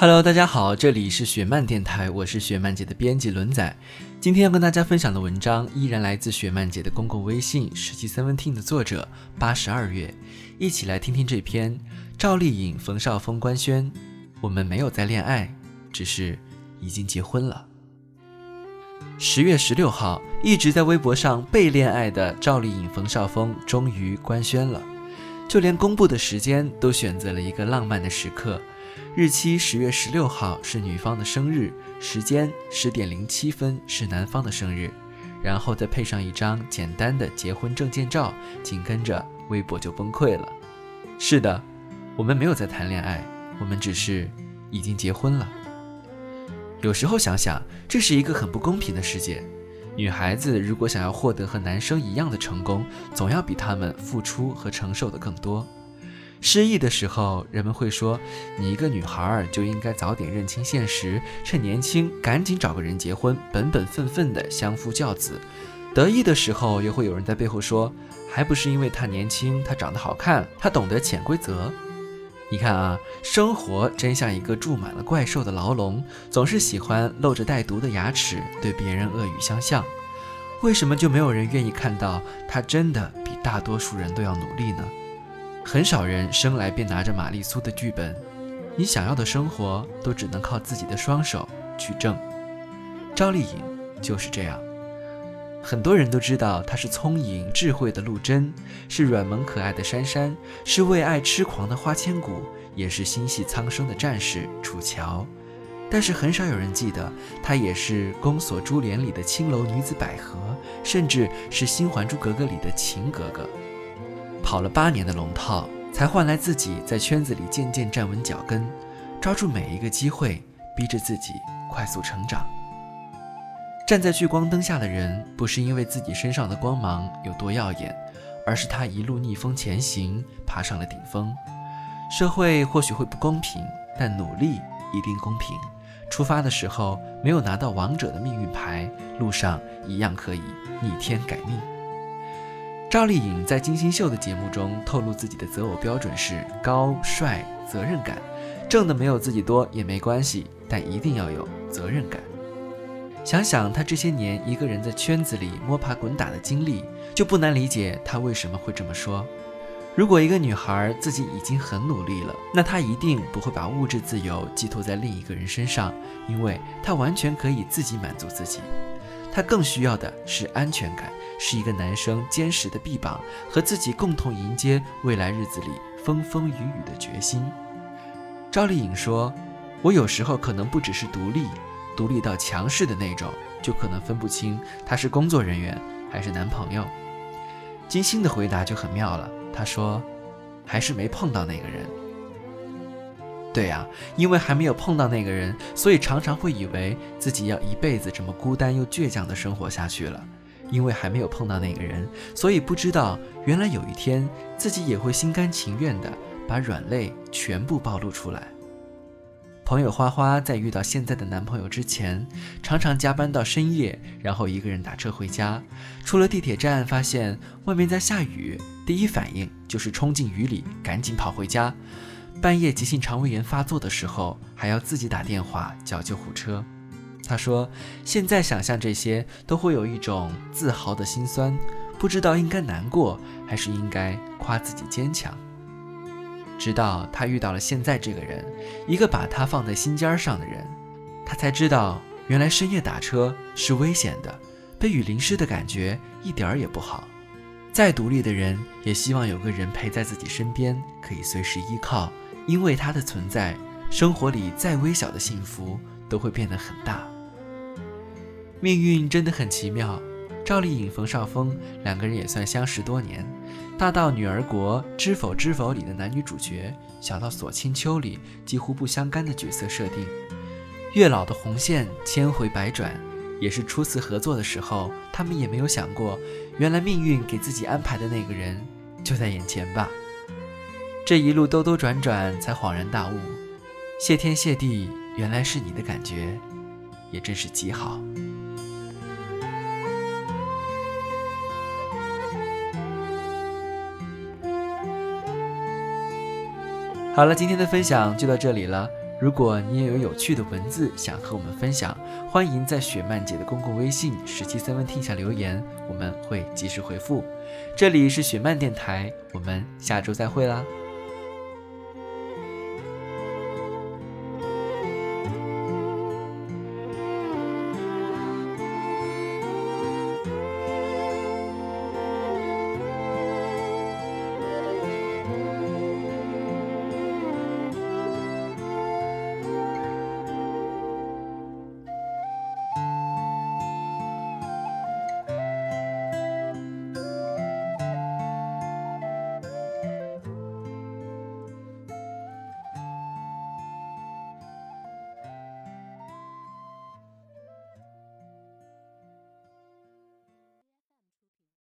Hello，大家好，这里是雪漫电台，我是雪漫姐的编辑轮仔。今天要跟大家分享的文章依然来自雪漫姐的公共微信十七 seventeen 的作者八十二月，一起来听听这篇赵丽颖、冯绍峰官宣，我们没有在恋爱，只是已经结婚了。十月十六号，一直在微博上被恋爱的赵丽颖、冯绍峰终于官宣了，就连公布的时间都选择了一个浪漫的时刻。日期十月十六号是女方的生日，时间十点零七分是男方的生日，然后再配上一张简单的结婚证件照，紧跟着微博就崩溃了。是的，我们没有在谈恋爱，我们只是已经结婚了。有时候想想，这是一个很不公平的世界。女孩子如果想要获得和男生一样的成功，总要比他们付出和承受的更多。失意的时候，人们会说：“你一个女孩就应该早点认清现实，趁年轻赶紧找个人结婚，本本分分的相夫教子。”得意的时候，又会有人在背后说：“还不是因为她年轻，她长得好看，她懂得潜规则。”你看啊，生活真像一个住满了怪兽的牢笼，总是喜欢露着带毒的牙齿对别人恶语相向。为什么就没有人愿意看到他真的比大多数人都要努力呢？很少人生来便拿着玛丽苏的剧本，你想要的生活都只能靠自己的双手去挣。赵丽颖就是这样，很多人都知道她是聪颖智慧的陆贞，是软萌可爱的珊珊，是为爱痴狂的花千骨，也是心系苍生的战士楚乔。但是很少有人记得，她也是宫锁珠帘里的青楼女子百合，甚至是新还珠格格里的晴格格。跑了八年的龙套，才换来自己在圈子里渐渐站稳脚跟，抓住每一个机会，逼着自己快速成长。站在聚光灯下的人，不是因为自己身上的光芒有多耀眼，而是他一路逆风前行，爬上了顶峰。社会或许会不公平，但努力一定公平。出发的时候没有拿到王者的命运牌，路上一样可以逆天改命。赵丽颖在金星秀的节目中透露，自己的择偶标准是高帅、责任感，挣的没有自己多也没关系，但一定要有责任感。想想她这些年一个人在圈子里摸爬滚打的经历，就不难理解她为什么会这么说。如果一个女孩自己已经很努力了，那她一定不会把物质自由寄托在另一个人身上，因为她完全可以自己满足自己。她更需要的是安全感，是一个男生坚实的臂膀，和自己共同迎接未来日子里风风雨雨的决心。赵丽颖说：“我有时候可能不只是独立，独立到强势的那种，就可能分不清他是工作人员还是男朋友。”金星的回答就很妙了，他说：“还是没碰到那个人。”对呀，因为还没有碰到那个人，所以常常会以为自己要一辈子这么孤单又倔强的生活下去了。因为还没有碰到那个人，所以不知道原来有一天自己也会心甘情愿地把软肋全部暴露出来。朋友花花在遇到现在的男朋友之前，常常加班到深夜，然后一个人打车回家。出了地铁站，发现外面在下雨，第一反应就是冲进雨里，赶紧跑回家。半夜急性肠胃炎发作的时候，还要自己打电话叫救护车。他说：“现在想象这些，都会有一种自豪的心酸，不知道应该难过还是应该夸自己坚强。”直到他遇到了现在这个人，一个把他放在心尖上的人，他才知道，原来深夜打车是危险的，被雨淋湿的感觉一点儿也不好。再独立的人也希望有个人陪在自己身边，可以随时依靠。因为他的存在，生活里再微小的幸福都会变得很大。命运真的很奇妙。赵丽颖、冯绍峰两个人也算相识多年，大到《女儿国》《知否知否》里的男女主角，小到《锁清秋》里几乎不相干的角色设定。月老的红线千回百转，也是初次合作的时候，他们也没有想过，原来命运给自己安排的那个人就在眼前吧。这一路兜兜转转，才恍然大悟，谢天谢地，原来是你的感觉，也真是极好。好了，今天的分享就到这里了。如果你也有有趣的文字想和我们分享，欢迎在雪漫姐的公共微信“十七三八 T 下留言，我们会及时回复。这里是雪漫电台，我们下周再会啦。